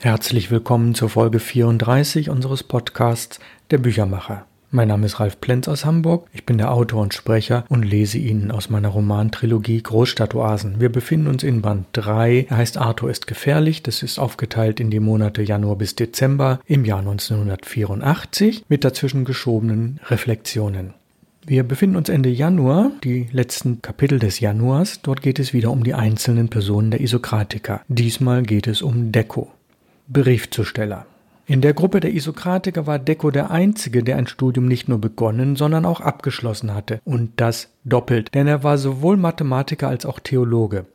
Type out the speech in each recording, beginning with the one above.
Herzlich willkommen zur Folge 34 unseres Podcasts Der Büchermacher. Mein Name ist Ralf Plenz aus Hamburg. Ich bin der Autor und Sprecher und lese Ihnen aus meiner Romantrilogie Großstadtoasen. Wir befinden uns in Band 3. Er heißt Arthur ist gefährlich. Das ist aufgeteilt in die Monate Januar bis Dezember im Jahr 1984 mit dazwischen geschobenen Reflexionen. Wir befinden uns Ende Januar, die letzten Kapitel des Januars. Dort geht es wieder um die einzelnen Personen der Isokratiker. Diesmal geht es um Deko. Briefzusteller. In der Gruppe der Isokratiker war Deko der einzige, der ein Studium nicht nur begonnen, sondern auch abgeschlossen hatte. Und das doppelt, denn er war sowohl Mathematiker als auch Theologe.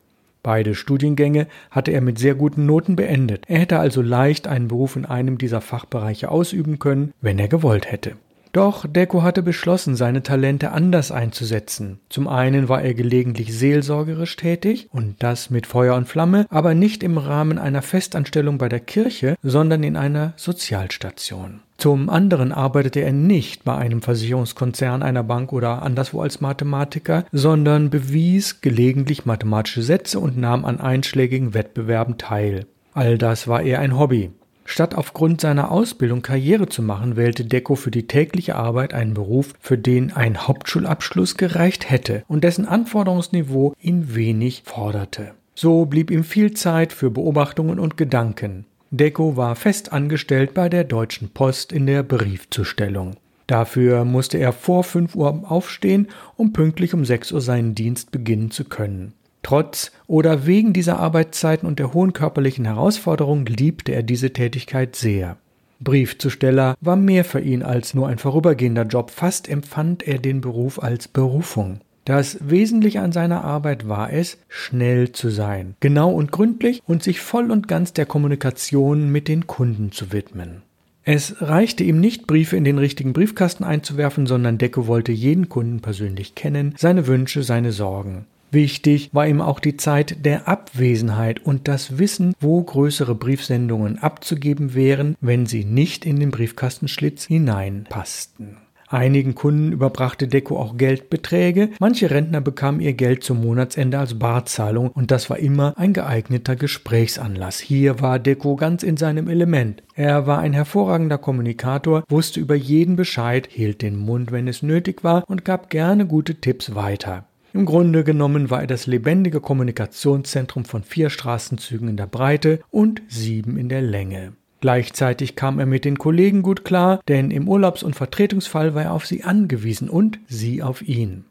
Beide Studiengänge hatte er mit sehr guten Noten beendet. Er hätte also leicht einen Beruf in einem dieser Fachbereiche ausüben können, wenn er gewollt hätte. Doch Deko hatte beschlossen, seine Talente anders einzusetzen. Zum einen war er gelegentlich seelsorgerisch tätig, und das mit Feuer und Flamme, aber nicht im Rahmen einer Festanstellung bei der Kirche, sondern in einer Sozialstation. Zum anderen arbeitete er nicht bei einem Versicherungskonzern, einer Bank oder anderswo als Mathematiker, sondern bewies gelegentlich mathematische Sätze und nahm an einschlägigen Wettbewerben teil. All das war eher ein Hobby. Statt aufgrund seiner Ausbildung Karriere zu machen, wählte Deko für die tägliche Arbeit einen Beruf, für den ein Hauptschulabschluss gereicht hätte und dessen Anforderungsniveau ihn wenig forderte. So blieb ihm viel Zeit für Beobachtungen und Gedanken. Deko war fest angestellt bei der Deutschen Post in der Briefzustellung. Dafür musste er vor 5 Uhr aufstehen, um pünktlich um 6 Uhr seinen Dienst beginnen zu können. Trotz oder wegen dieser Arbeitszeiten und der hohen körperlichen Herausforderung liebte er diese Tätigkeit sehr. Briefzusteller war mehr für ihn als nur ein vorübergehender Job, fast empfand er den Beruf als Berufung. Das Wesentliche an seiner Arbeit war es, schnell zu sein, genau und gründlich und sich voll und ganz der Kommunikation mit den Kunden zu widmen. Es reichte ihm nicht, Briefe in den richtigen Briefkasten einzuwerfen, sondern Decke wollte jeden Kunden persönlich kennen, seine Wünsche, seine Sorgen. Wichtig war ihm auch die Zeit der Abwesenheit und das Wissen, wo größere Briefsendungen abzugeben wären, wenn sie nicht in den Briefkastenschlitz hineinpassten. Einigen Kunden überbrachte Deko auch Geldbeträge, manche Rentner bekamen ihr Geld zum Monatsende als Barzahlung und das war immer ein geeigneter Gesprächsanlass. Hier war Deko ganz in seinem Element. Er war ein hervorragender Kommunikator, wusste über jeden Bescheid, hielt den Mund, wenn es nötig war und gab gerne gute Tipps weiter. Im Grunde genommen war er das lebendige Kommunikationszentrum von vier Straßenzügen in der Breite und sieben in der Länge. Gleichzeitig kam er mit den Kollegen gut klar, denn im Urlaubs- und Vertretungsfall war er auf sie angewiesen und sie auf ihn.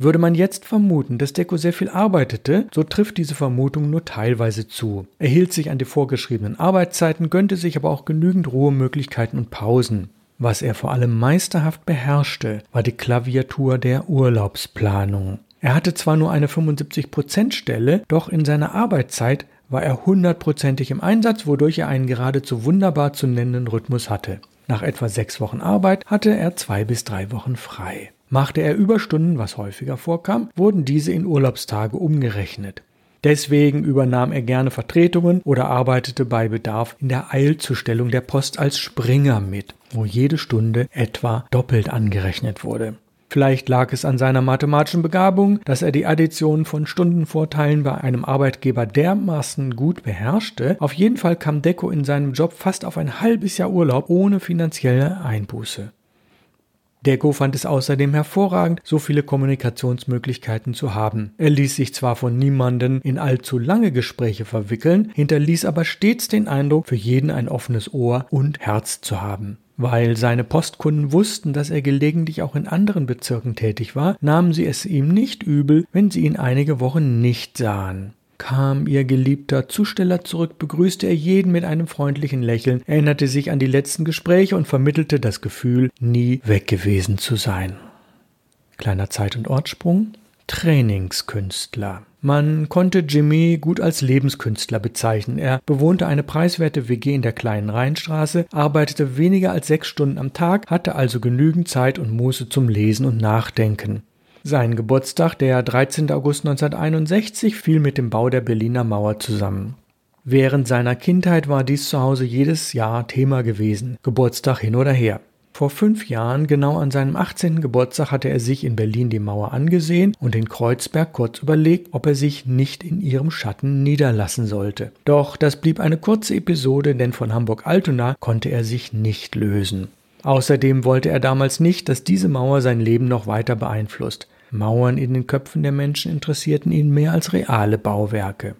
Würde man jetzt vermuten, dass Deko sehr viel arbeitete, so trifft diese Vermutung nur teilweise zu. Er hielt sich an die vorgeschriebenen Arbeitszeiten, gönnte sich aber auch genügend Ruhemöglichkeiten und Pausen. Was er vor allem meisterhaft beherrschte, war die Klaviatur der Urlaubsplanung. Er hatte zwar nur eine 75%-Stelle, doch in seiner Arbeitszeit war er hundertprozentig im Einsatz, wodurch er einen geradezu wunderbar zu nennenden Rhythmus hatte. Nach etwa sechs Wochen Arbeit hatte er zwei bis drei Wochen frei. Machte er Überstunden, was häufiger vorkam, wurden diese in Urlaubstage umgerechnet. Deswegen übernahm er gerne Vertretungen oder arbeitete bei Bedarf in der Eilzustellung der Post als Springer mit, wo jede Stunde etwa doppelt angerechnet wurde. Vielleicht lag es an seiner mathematischen Begabung, dass er die Addition von Stundenvorteilen bei einem Arbeitgeber dermaßen gut beherrschte. Auf jeden Fall kam Deko in seinem Job fast auf ein halbes Jahr Urlaub ohne finanzielle Einbuße. Deko fand es außerdem hervorragend, so viele Kommunikationsmöglichkeiten zu haben. Er ließ sich zwar von niemanden in allzu lange Gespräche verwickeln, hinterließ aber stets den Eindruck, für jeden ein offenes Ohr und Herz zu haben. Weil seine Postkunden wussten, dass er gelegentlich auch in anderen Bezirken tätig war, nahmen sie es ihm nicht übel, wenn sie ihn einige Wochen nicht sahen. Kam ihr geliebter Zusteller zurück, begrüßte er jeden mit einem freundlichen Lächeln, erinnerte sich an die letzten Gespräche und vermittelte das Gefühl, nie weg gewesen zu sein. Kleiner Zeit- und Ortssprung. Trainingskünstler. Man konnte Jimmy gut als Lebenskünstler bezeichnen. Er bewohnte eine preiswerte WG in der kleinen Rheinstraße, arbeitete weniger als sechs Stunden am Tag, hatte also genügend Zeit und Muße zum Lesen und Nachdenken. Sein Geburtstag, der 13. August 1961, fiel mit dem Bau der Berliner Mauer zusammen. Während seiner Kindheit war dies zu Hause jedes Jahr Thema gewesen, Geburtstag hin oder her. Vor fünf Jahren, genau an seinem 18. Geburtstag, hatte er sich in Berlin die Mauer angesehen und in Kreuzberg kurz überlegt, ob er sich nicht in ihrem Schatten niederlassen sollte. Doch das blieb eine kurze Episode, denn von Hamburg-Altona konnte er sich nicht lösen. Außerdem wollte er damals nicht, dass diese Mauer sein Leben noch weiter beeinflusst. Mauern in den Köpfen der Menschen interessierten ihn mehr als reale Bauwerke.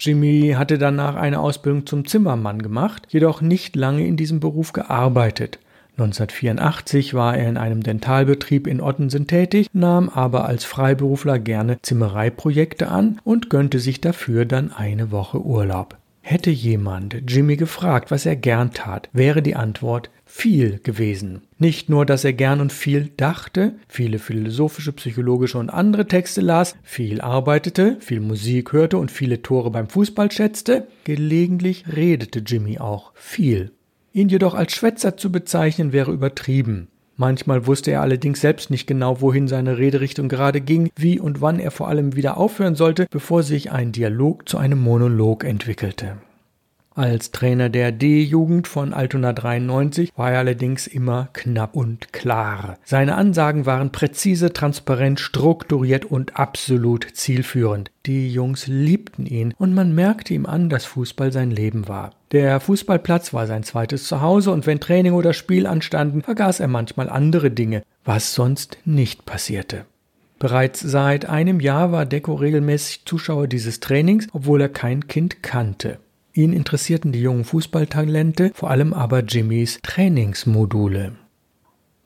Jimmy hatte danach eine Ausbildung zum Zimmermann gemacht, jedoch nicht lange in diesem Beruf gearbeitet. 1984 war er in einem Dentalbetrieb in Ottensen tätig, nahm aber als Freiberufler gerne Zimmereiprojekte an und gönnte sich dafür dann eine Woche Urlaub. Hätte jemand Jimmy gefragt, was er gern tat, wäre die Antwort viel gewesen. Nicht nur, dass er gern und viel dachte, viele philosophische, psychologische und andere Texte las, viel arbeitete, viel Musik hörte und viele Tore beim Fußball schätzte, gelegentlich redete Jimmy auch viel. Ihn jedoch als Schwätzer zu bezeichnen wäre übertrieben. Manchmal wusste er allerdings selbst nicht genau, wohin seine Rederichtung gerade ging, wie und wann er vor allem wieder aufhören sollte, bevor sich ein Dialog zu einem Monolog entwickelte. Als Trainer der D-Jugend von Altona 93 war er allerdings immer knapp und klar. Seine Ansagen waren präzise, transparent, strukturiert und absolut zielführend. Die Jungs liebten ihn und man merkte ihm an, dass Fußball sein Leben war. Der Fußballplatz war sein zweites Zuhause und wenn Training oder Spiel anstanden, vergaß er manchmal andere Dinge, was sonst nicht passierte. Bereits seit einem Jahr war Deco regelmäßig Zuschauer dieses Trainings, obwohl er kein Kind kannte. Ihn interessierten die jungen Fußballtalente, vor allem aber Jimmys Trainingsmodule.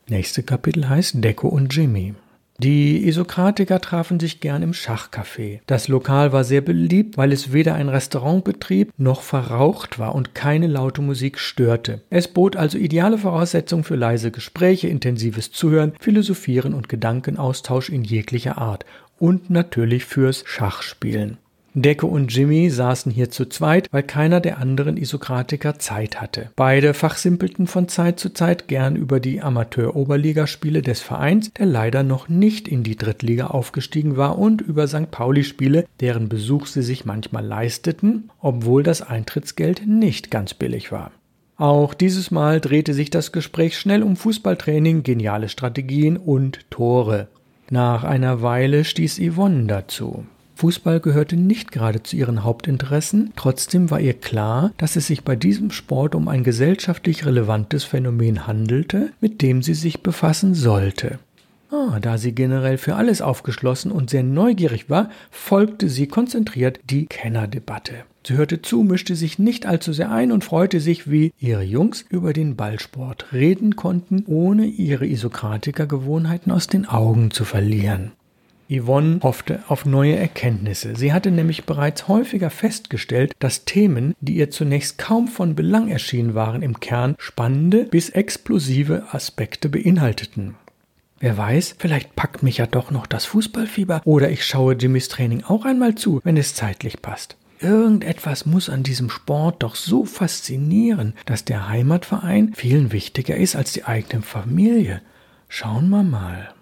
Nächste Kapitel heißt Deco und Jimmy. Die Isokratiker trafen sich gern im Schachcafé. Das Lokal war sehr beliebt, weil es weder ein Restaurant betrieb noch verraucht war und keine laute Musik störte. Es bot also ideale Voraussetzungen für leise Gespräche, intensives Zuhören, Philosophieren und Gedankenaustausch in jeglicher Art und natürlich fürs Schachspielen. Decke und Jimmy saßen hier zu zweit, weil keiner der anderen Isokratiker Zeit hatte. Beide fachsimpelten von Zeit zu Zeit gern über die Amateur-Oberligaspiele des Vereins, der leider noch nicht in die Drittliga aufgestiegen war, und über St. Pauli-Spiele, deren Besuch sie sich manchmal leisteten, obwohl das Eintrittsgeld nicht ganz billig war. Auch dieses Mal drehte sich das Gespräch schnell um Fußballtraining, geniale Strategien und Tore. Nach einer Weile stieß Yvonne dazu. Fußball gehörte nicht gerade zu ihren Hauptinteressen, trotzdem war ihr klar, dass es sich bei diesem Sport um ein gesellschaftlich relevantes Phänomen handelte, mit dem sie sich befassen sollte. Ah, da sie generell für alles aufgeschlossen und sehr neugierig war, folgte sie konzentriert die Kennerdebatte. Sie hörte zu, mischte sich nicht allzu sehr ein und freute sich, wie ihre Jungs über den Ballsport reden konnten, ohne ihre Isokratiker-Gewohnheiten aus den Augen zu verlieren. Yvonne hoffte auf neue Erkenntnisse. Sie hatte nämlich bereits häufiger festgestellt, dass Themen, die ihr zunächst kaum von Belang erschienen waren, im Kern spannende bis explosive Aspekte beinhalteten. Wer weiß, vielleicht packt mich ja doch noch das Fußballfieber oder ich schaue Jimmys Training auch einmal zu, wenn es zeitlich passt. Irgendetwas muss an diesem Sport doch so faszinieren, dass der Heimatverein vielen wichtiger ist als die eigene Familie. Schauen wir mal.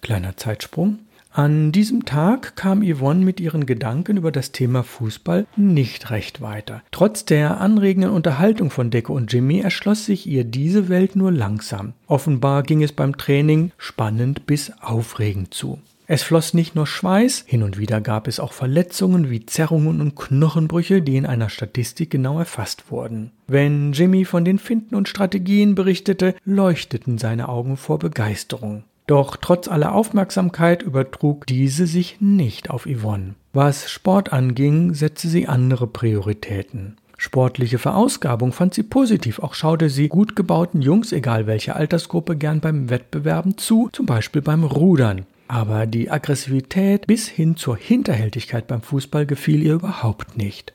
Kleiner Zeitsprung. An diesem Tag kam Yvonne mit ihren Gedanken über das Thema Fußball nicht recht weiter. Trotz der anregenden Unterhaltung von Decke und Jimmy erschloss sich ihr diese Welt nur langsam. Offenbar ging es beim Training spannend bis aufregend zu. Es floss nicht nur Schweiß, hin und wieder gab es auch Verletzungen wie Zerrungen und Knochenbrüche, die in einer Statistik genau erfasst wurden. Wenn Jimmy von den Finden und Strategien berichtete, leuchteten seine Augen vor Begeisterung. Doch trotz aller Aufmerksamkeit übertrug diese sich nicht auf Yvonne. Was Sport anging, setzte sie andere Prioritäten. Sportliche Verausgabung fand sie positiv, auch schaute sie gut gebauten Jungs, egal welche Altersgruppe, gern beim Wettbewerben zu, zum Beispiel beim Rudern. Aber die Aggressivität bis hin zur Hinterhältigkeit beim Fußball gefiel ihr überhaupt nicht.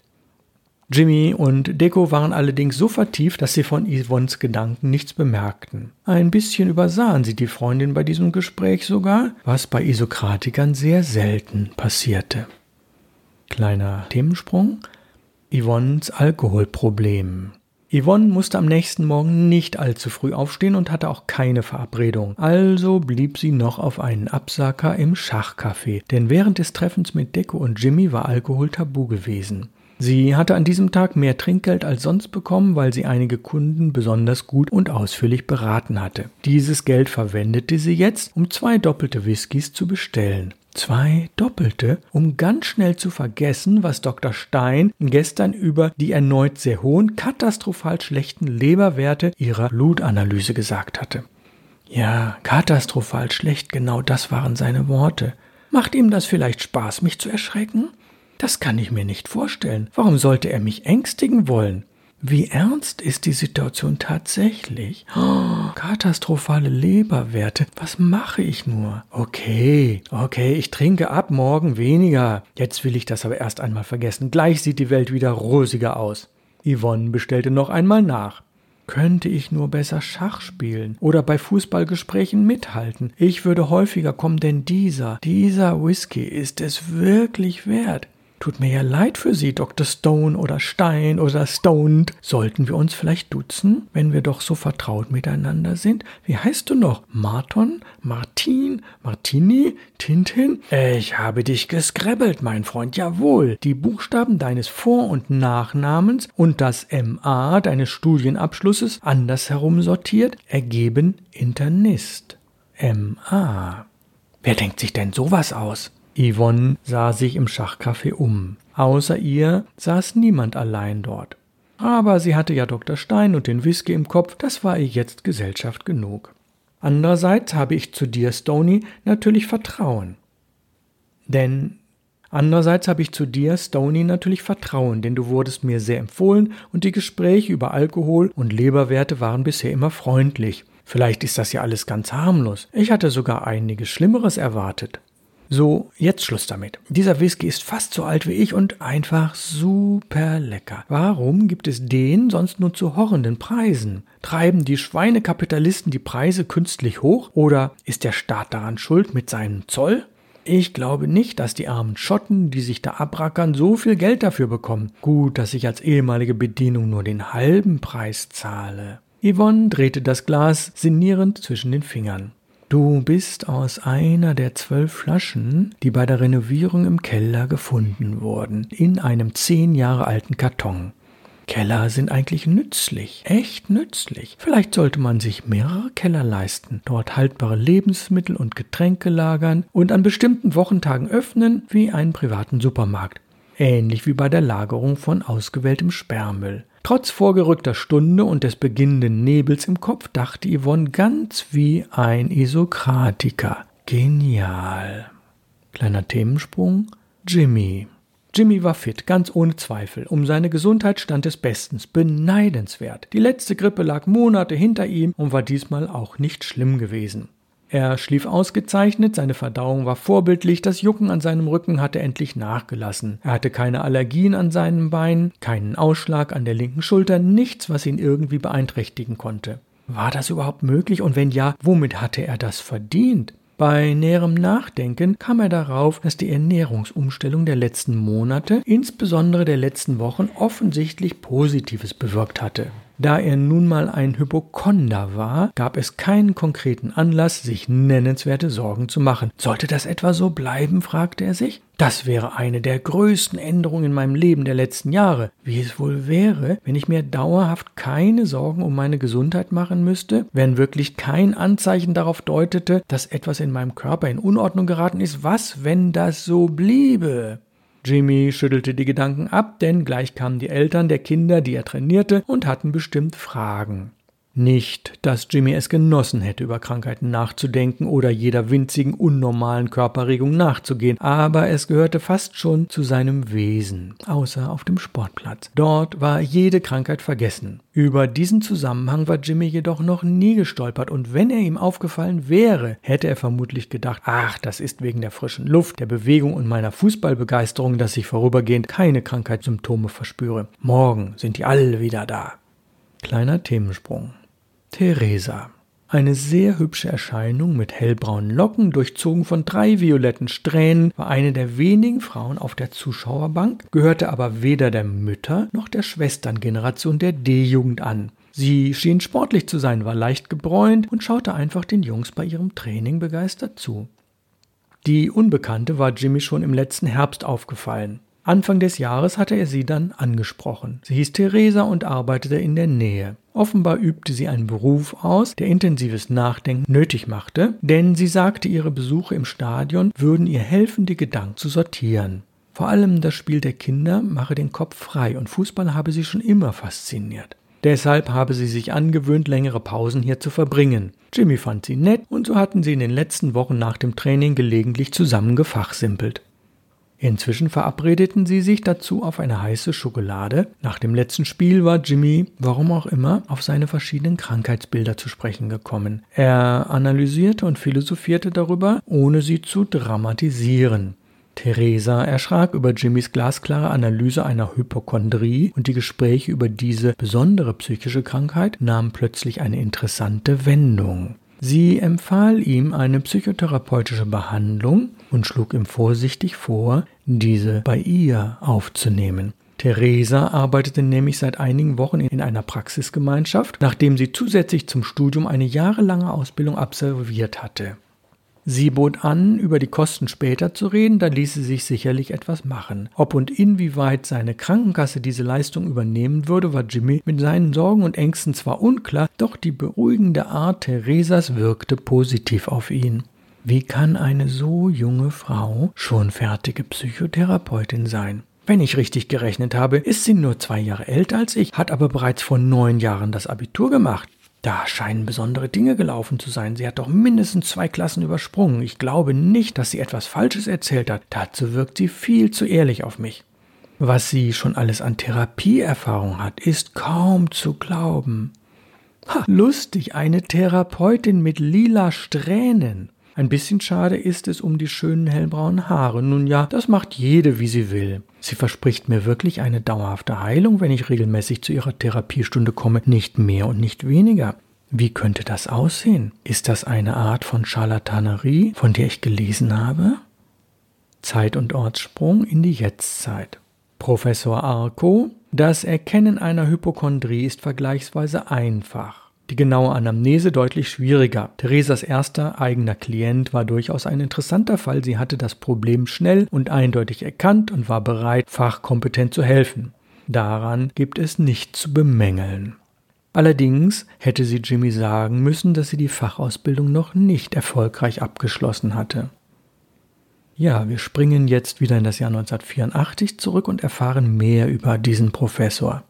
Jimmy und Deko waren allerdings so vertieft, dass sie von Yvonnes Gedanken nichts bemerkten. Ein bisschen übersahen sie die Freundin bei diesem Gespräch sogar, was bei Isokratikern sehr selten passierte. Kleiner Themensprung. Yvonnes Alkoholproblem. Yvonne musste am nächsten Morgen nicht allzu früh aufstehen und hatte auch keine Verabredung. Also blieb sie noch auf einen Absacker im Schachcafé, denn während des Treffens mit Deko und Jimmy war Alkohol tabu gewesen. Sie hatte an diesem Tag mehr Trinkgeld als sonst bekommen, weil sie einige Kunden besonders gut und ausführlich beraten hatte. Dieses Geld verwendete sie jetzt, um zwei doppelte Whiskys zu bestellen. Zwei doppelte, um ganz schnell zu vergessen, was Dr. Stein gestern über die erneut sehr hohen, katastrophal schlechten Leberwerte ihrer Blutanalyse gesagt hatte. Ja, katastrophal schlecht, genau das waren seine Worte. Macht ihm das vielleicht Spaß, mich zu erschrecken? Das kann ich mir nicht vorstellen. Warum sollte er mich ängstigen wollen? Wie ernst ist die Situation tatsächlich? Oh, katastrophale Leberwerte. Was mache ich nur? Okay, okay, ich trinke ab morgen weniger. Jetzt will ich das aber erst einmal vergessen. Gleich sieht die Welt wieder rosiger aus. Yvonne bestellte noch einmal nach. Könnte ich nur besser Schach spielen oder bei Fußballgesprächen mithalten. Ich würde häufiger kommen, denn dieser, dieser Whisky ist es wirklich wert. Tut mir ja leid für Sie, Dr. Stone oder Stein oder Stoned. Sollten wir uns vielleicht duzen, wenn wir doch so vertraut miteinander sind? Wie heißt du noch? Marton? Martin? Martini? Tintin? Ich habe dich gescrabbelt, mein Freund. Jawohl. Die Buchstaben deines Vor- und Nachnamens und das MA deines Studienabschlusses andersherum sortiert ergeben Internist. MA. Wer denkt sich denn sowas aus? Yvonne sah sich im Schachcafé um. Außer ihr saß niemand allein dort. Aber sie hatte ja Dr. Stein und den Whisky im Kopf, das war ihr jetzt Gesellschaft genug. Andererseits habe ich zu dir, Stony, natürlich Vertrauen. Denn Andererseits habe ich zu dir, Stony, natürlich Vertrauen, denn du wurdest mir sehr empfohlen und die Gespräche über Alkohol und Leberwerte waren bisher immer freundlich. Vielleicht ist das ja alles ganz harmlos. Ich hatte sogar einiges Schlimmeres erwartet. So, jetzt Schluss damit. Dieser Whisky ist fast so alt wie ich und einfach super lecker. Warum gibt es den sonst nur zu horrenden Preisen? Treiben die Schweinekapitalisten die Preise künstlich hoch oder ist der Staat daran schuld mit seinem Zoll? Ich glaube nicht, dass die armen Schotten, die sich da abrackern, so viel Geld dafür bekommen. Gut, dass ich als ehemalige Bedienung nur den halben Preis zahle. Yvonne drehte das Glas sinnierend zwischen den Fingern. Du bist aus einer der zwölf Flaschen, die bei der Renovierung im Keller gefunden wurden, in einem zehn Jahre alten Karton. Keller sind eigentlich nützlich, echt nützlich. Vielleicht sollte man sich mehrere Keller leisten, dort haltbare Lebensmittel und Getränke lagern und an bestimmten Wochentagen öffnen wie einen privaten Supermarkt. Ähnlich wie bei der Lagerung von ausgewähltem Sperrmüll. Trotz vorgerückter Stunde und des beginnenden Nebels im Kopf dachte Yvonne ganz wie ein Isokratiker. Genial. Kleiner Themensprung. Jimmy. Jimmy war fit, ganz ohne Zweifel. Um seine Gesundheit stand es bestens. Beneidenswert. Die letzte Grippe lag Monate hinter ihm und war diesmal auch nicht schlimm gewesen. Er schlief ausgezeichnet, seine Verdauung war vorbildlich, das Jucken an seinem Rücken hatte endlich nachgelassen. Er hatte keine Allergien an seinen Beinen, keinen Ausschlag an der linken Schulter, nichts, was ihn irgendwie beeinträchtigen konnte. War das überhaupt möglich und wenn ja, womit hatte er das verdient? Bei näherem Nachdenken kam er darauf, dass die Ernährungsumstellung der letzten Monate, insbesondere der letzten Wochen, offensichtlich Positives bewirkt hatte. Da er nun mal ein Hypochonder war, gab es keinen konkreten Anlass, sich nennenswerte Sorgen zu machen. Sollte das etwa so bleiben? fragte er sich. Das wäre eine der größten Änderungen in meinem Leben der letzten Jahre. Wie es wohl wäre, wenn ich mir dauerhaft keine Sorgen um meine Gesundheit machen müsste, wenn wirklich kein Anzeichen darauf deutete, dass etwas in meinem Körper in Unordnung geraten ist. Was, wenn das so bliebe? Jimmy schüttelte die Gedanken ab, denn gleich kamen die Eltern der Kinder, die er trainierte, und hatten bestimmt Fragen. Nicht, dass Jimmy es genossen hätte, über Krankheiten nachzudenken oder jeder winzigen unnormalen Körperregung nachzugehen, aber es gehörte fast schon zu seinem Wesen, außer auf dem Sportplatz. Dort war jede Krankheit vergessen. Über diesen Zusammenhang war Jimmy jedoch noch nie gestolpert, und wenn er ihm aufgefallen wäre, hätte er vermutlich gedacht, ach, das ist wegen der frischen Luft, der Bewegung und meiner Fußballbegeisterung, dass ich vorübergehend keine Krankheitssymptome verspüre. Morgen sind die alle wieder da. Kleiner Themensprung. Theresa. Eine sehr hübsche Erscheinung mit hellbraunen Locken, durchzogen von drei violetten Strähnen, war eine der wenigen Frauen auf der Zuschauerbank, gehörte aber weder der Mütter- noch der Schwesterngeneration der D-Jugend an. Sie schien sportlich zu sein, war leicht gebräunt und schaute einfach den Jungs bei ihrem Training begeistert zu. Die Unbekannte war Jimmy schon im letzten Herbst aufgefallen. Anfang des Jahres hatte er sie dann angesprochen. Sie hieß Theresa und arbeitete in der Nähe. Offenbar übte sie einen Beruf aus, der intensives Nachdenken nötig machte, denn sie sagte, ihre Besuche im Stadion würden ihr helfen, die Gedanken zu sortieren. Vor allem das Spiel der Kinder mache den Kopf frei und Fußball habe sie schon immer fasziniert. Deshalb habe sie sich angewöhnt, längere Pausen hier zu verbringen. Jimmy fand sie nett und so hatten sie in den letzten Wochen nach dem Training gelegentlich zusammen gefachsimpelt. Inzwischen verabredeten sie sich dazu auf eine heiße Schokolade. Nach dem letzten Spiel war Jimmy, warum auch immer, auf seine verschiedenen Krankheitsbilder zu sprechen gekommen. Er analysierte und philosophierte darüber, ohne sie zu dramatisieren. Theresa erschrak über Jimmys glasklare Analyse einer Hypochondrie und die Gespräche über diese besondere psychische Krankheit nahmen plötzlich eine interessante Wendung. Sie empfahl ihm eine psychotherapeutische Behandlung und schlug ihm vorsichtig vor, diese bei ihr aufzunehmen. Theresa arbeitete nämlich seit einigen Wochen in einer Praxisgemeinschaft, nachdem sie zusätzlich zum Studium eine jahrelange Ausbildung absolviert hatte. Sie bot an, über die Kosten später zu reden, da ließe sich sicherlich etwas machen. Ob und inwieweit seine Krankenkasse diese Leistung übernehmen würde, war Jimmy mit seinen Sorgen und Ängsten zwar unklar, doch die beruhigende Art Theresas wirkte positiv auf ihn. Wie kann eine so junge Frau schon fertige Psychotherapeutin sein? Wenn ich richtig gerechnet habe, ist sie nur zwei Jahre älter als ich, hat aber bereits vor neun Jahren das Abitur gemacht. Da scheinen besondere Dinge gelaufen zu sein. Sie hat doch mindestens zwei Klassen übersprungen. Ich glaube nicht, dass sie etwas Falsches erzählt hat. Dazu wirkt sie viel zu ehrlich auf mich. Was sie schon alles an Therapieerfahrung hat, ist kaum zu glauben. Ha, lustig, eine Therapeutin mit lila Strähnen. Ein bisschen schade ist es um die schönen hellbraunen Haare. Nun ja, das macht jede, wie sie will. Sie verspricht mir wirklich eine dauerhafte Heilung, wenn ich regelmäßig zu ihrer Therapiestunde komme, nicht mehr und nicht weniger. Wie könnte das aussehen? Ist das eine Art von Charlatanerie, von der ich gelesen habe? Zeit- und Ortssprung in die Jetztzeit. Professor Arco, das Erkennen einer Hypochondrie ist vergleichsweise einfach die genaue Anamnese deutlich schwieriger. Theresas erster eigener Klient war durchaus ein interessanter Fall. Sie hatte das Problem schnell und eindeutig erkannt und war bereit, fachkompetent zu helfen. Daran gibt es nichts zu bemängeln. Allerdings hätte sie Jimmy sagen müssen, dass sie die Fachausbildung noch nicht erfolgreich abgeschlossen hatte. Ja, wir springen jetzt wieder in das Jahr 1984 zurück und erfahren mehr über diesen Professor.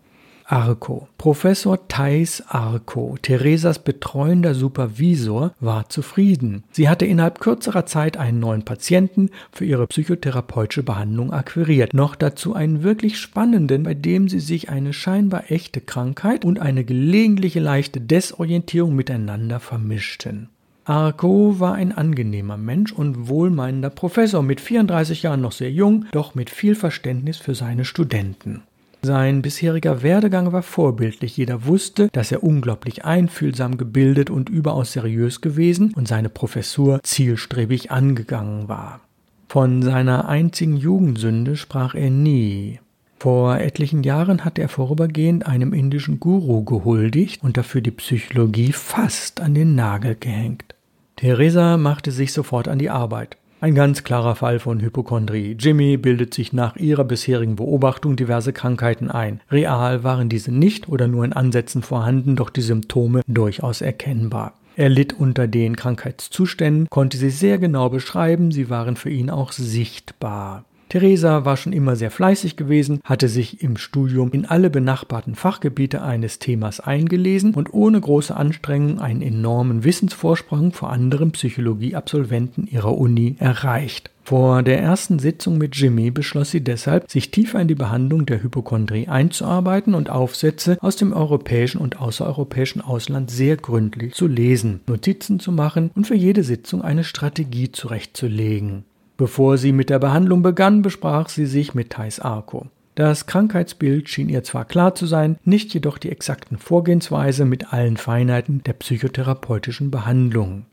Arco. Professor Thais Arco, Theresas betreuender Supervisor, war zufrieden. Sie hatte innerhalb kürzerer Zeit einen neuen Patienten für ihre psychotherapeutische Behandlung akquiriert. Noch dazu einen wirklich spannenden, bei dem sie sich eine scheinbar echte Krankheit und eine gelegentliche leichte Desorientierung miteinander vermischten. Arco war ein angenehmer Mensch und wohlmeinender Professor, mit 34 Jahren noch sehr jung, doch mit viel Verständnis für seine Studenten. Sein bisheriger Werdegang war vorbildlich. Jeder wusste, dass er unglaublich einfühlsam gebildet und überaus seriös gewesen und seine Professur zielstrebig angegangen war. Von seiner einzigen Jugendsünde sprach er nie. Vor etlichen Jahren hatte er vorübergehend einem indischen Guru gehuldigt und dafür die Psychologie fast an den Nagel gehängt. Theresa machte sich sofort an die Arbeit. Ein ganz klarer Fall von Hypochondrie. Jimmy bildet sich nach ihrer bisherigen Beobachtung diverse Krankheiten ein. Real waren diese nicht oder nur in Ansätzen vorhanden, doch die Symptome durchaus erkennbar. Er litt unter den Krankheitszuständen, konnte sie sehr genau beschreiben, sie waren für ihn auch sichtbar. Theresa war schon immer sehr fleißig gewesen, hatte sich im Studium in alle benachbarten Fachgebiete eines Themas eingelesen und ohne große Anstrengung einen enormen Wissensvorsprung vor anderen Psychologieabsolventen ihrer Uni erreicht. Vor der ersten Sitzung mit Jimmy beschloss sie deshalb, sich tiefer in die Behandlung der Hypochondrie einzuarbeiten und Aufsätze aus dem europäischen und außereuropäischen Ausland sehr gründlich zu lesen, Notizen zu machen und für jede Sitzung eine Strategie zurechtzulegen. Bevor sie mit der Behandlung begann, besprach sie sich mit Thais Arco. Das Krankheitsbild schien ihr zwar klar zu sein, nicht jedoch die exakten Vorgehensweise mit allen Feinheiten der psychotherapeutischen Behandlung.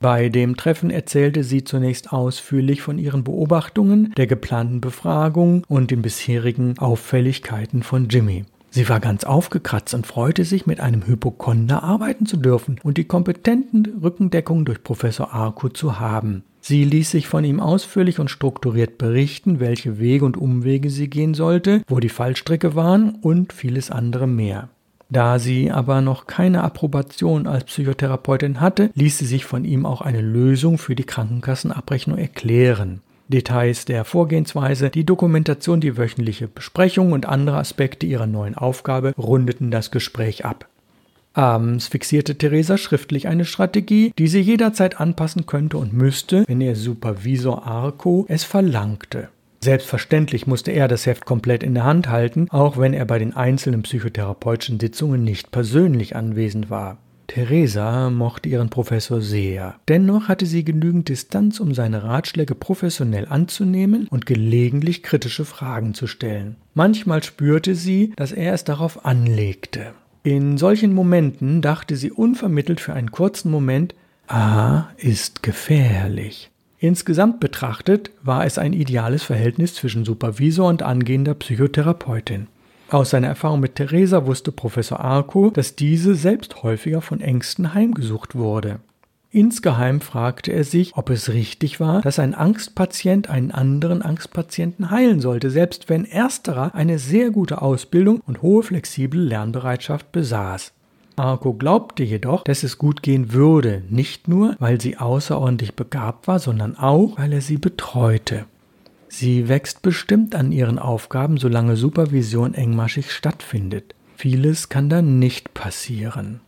Bei dem Treffen erzählte sie zunächst ausführlich von ihren Beobachtungen, der geplanten Befragung und den bisherigen Auffälligkeiten von Jimmy. Sie war ganz aufgekratzt und freute sich, mit einem Hypochonder arbeiten zu dürfen und die kompetenten Rückendeckung durch Professor Arco zu haben. Sie ließ sich von ihm ausführlich und strukturiert berichten, welche Wege und Umwege sie gehen sollte, wo die Fallstricke waren und vieles andere mehr. Da sie aber noch keine Approbation als Psychotherapeutin hatte, ließ sie sich von ihm auch eine Lösung für die Krankenkassenabrechnung erklären. Details der Vorgehensweise, die Dokumentation, die wöchentliche Besprechung und andere Aspekte ihrer neuen Aufgabe rundeten das Gespräch ab. Abends fixierte Theresa schriftlich eine Strategie, die sie jederzeit anpassen könnte und müsste, wenn ihr Supervisor Arco es verlangte. Selbstverständlich musste er das Heft komplett in der Hand halten, auch wenn er bei den einzelnen psychotherapeutischen Sitzungen nicht persönlich anwesend war. Theresa mochte ihren Professor sehr. Dennoch hatte sie genügend Distanz, um seine Ratschläge professionell anzunehmen und gelegentlich kritische Fragen zu stellen. Manchmal spürte sie, dass er es darauf anlegte. In solchen Momenten dachte sie unvermittelt für einen kurzen Moment, A ist gefährlich. Insgesamt betrachtet war es ein ideales Verhältnis zwischen Supervisor und angehender Psychotherapeutin. Aus seiner Erfahrung mit Theresa wusste Professor Arco, dass diese selbst häufiger von Ängsten heimgesucht wurde. Insgeheim fragte er sich, ob es richtig war, dass ein Angstpatient einen anderen Angstpatienten heilen sollte, selbst wenn ersterer eine sehr gute Ausbildung und hohe flexible Lernbereitschaft besaß. Arco glaubte jedoch, dass es gut gehen würde, nicht nur, weil sie außerordentlich begabt war, sondern auch, weil er sie betreute. Sie wächst bestimmt an ihren Aufgaben, solange Supervision engmaschig stattfindet. Vieles kann dann nicht passieren.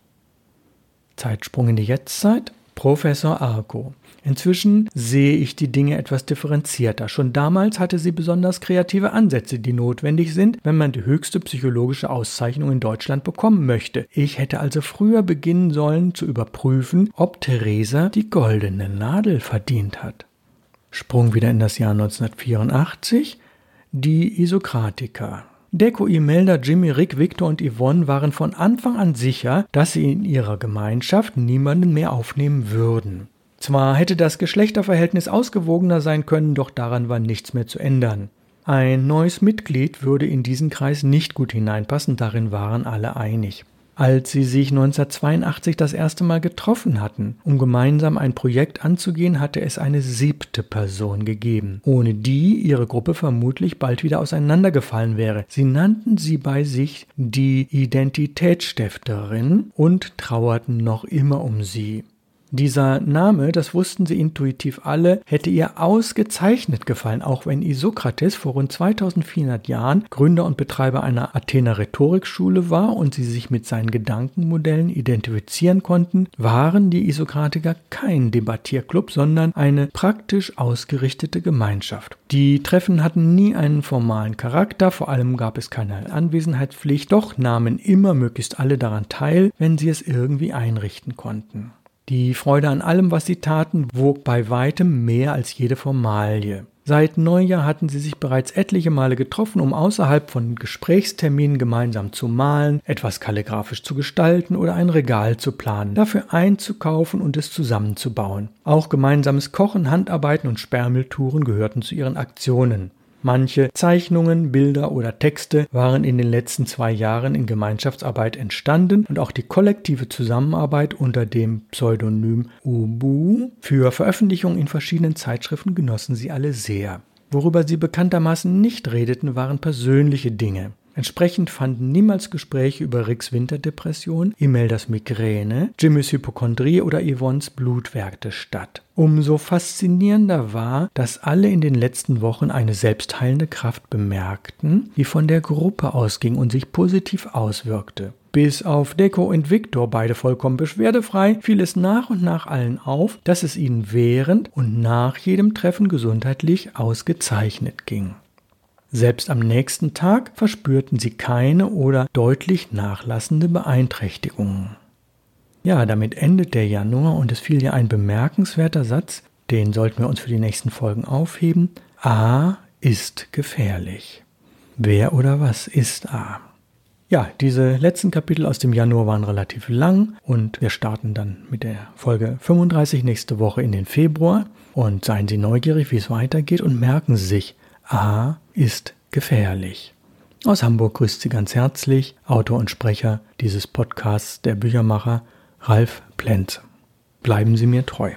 Zeitsprung in die Jetztzeit. Professor Arco. Inzwischen sehe ich die Dinge etwas differenzierter. Schon damals hatte sie besonders kreative Ansätze, die notwendig sind, wenn man die höchste psychologische Auszeichnung in Deutschland bekommen möchte. Ich hätte also früher beginnen sollen zu überprüfen, ob Theresa die goldene Nadel verdient hat. Sprung wieder in das Jahr 1984. Die Isokratiker. Deko, Imelda, Jimmy, Rick, Victor und Yvonne waren von Anfang an sicher, dass sie in ihrer Gemeinschaft niemanden mehr aufnehmen würden. Zwar hätte das Geschlechterverhältnis ausgewogener sein können, doch daran war nichts mehr zu ändern. Ein neues Mitglied würde in diesen Kreis nicht gut hineinpassen, darin waren alle einig als sie sich 1982 das erste Mal getroffen hatten. Um gemeinsam ein Projekt anzugehen, hatte es eine siebte Person gegeben, ohne die ihre Gruppe vermutlich bald wieder auseinandergefallen wäre. Sie nannten sie bei sich die Identitätsstifterin und trauerten noch immer um sie. Dieser Name, das wussten sie intuitiv alle, hätte ihr ausgezeichnet gefallen, auch wenn Isokrates vor rund 2400 Jahren Gründer und Betreiber einer Athener Rhetorikschule war und sie sich mit seinen Gedankenmodellen identifizieren konnten, waren die Isokratiker kein Debattierclub, sondern eine praktisch ausgerichtete Gemeinschaft. Die Treffen hatten nie einen formalen Charakter, vor allem gab es keine Anwesenheitspflicht, doch nahmen immer möglichst alle daran teil, wenn sie es irgendwie einrichten konnten. Die Freude an allem, was sie taten, wog bei weitem mehr als jede Formalie. Seit Neujahr hatten sie sich bereits etliche Male getroffen, um außerhalb von Gesprächsterminen gemeinsam zu malen, etwas kalligrafisch zu gestalten oder ein Regal zu planen, dafür einzukaufen und es zusammenzubauen. Auch gemeinsames Kochen, Handarbeiten und Sperrmülltouren gehörten zu ihren Aktionen. Manche Zeichnungen, Bilder oder Texte waren in den letzten zwei Jahren in Gemeinschaftsarbeit entstanden und auch die kollektive Zusammenarbeit unter dem Pseudonym Ubu für Veröffentlichung in verschiedenen Zeitschriften genossen sie alle sehr. Worüber sie bekanntermaßen nicht redeten, waren persönliche Dinge. Entsprechend fanden niemals Gespräche über Ricks Winterdepression, Imeldas Migräne, Jimmys Hypochondrie oder Yvonnes Blutwerte statt. Umso faszinierender war, dass alle in den letzten Wochen eine selbstheilende Kraft bemerkten, die von der Gruppe ausging und sich positiv auswirkte. Bis auf Deko und Victor, beide vollkommen beschwerdefrei, fiel es nach und nach allen auf, dass es ihnen während und nach jedem Treffen gesundheitlich ausgezeichnet ging. Selbst am nächsten Tag verspürten sie keine oder deutlich nachlassende Beeinträchtigungen. Ja, damit endet der Januar und es fiel ja ein bemerkenswerter Satz, den sollten wir uns für die nächsten Folgen aufheben. A ist gefährlich. Wer oder was ist A? Ja, diese letzten Kapitel aus dem Januar waren relativ lang und wir starten dann mit der Folge 35 nächste Woche in den Februar. Und seien Sie neugierig, wie es weitergeht und merken Sie sich, A ist gefährlich. Aus Hamburg grüßt Sie ganz herzlich Autor und Sprecher dieses Podcasts, der Büchermacher Ralf Plenz. Bleiben Sie mir treu.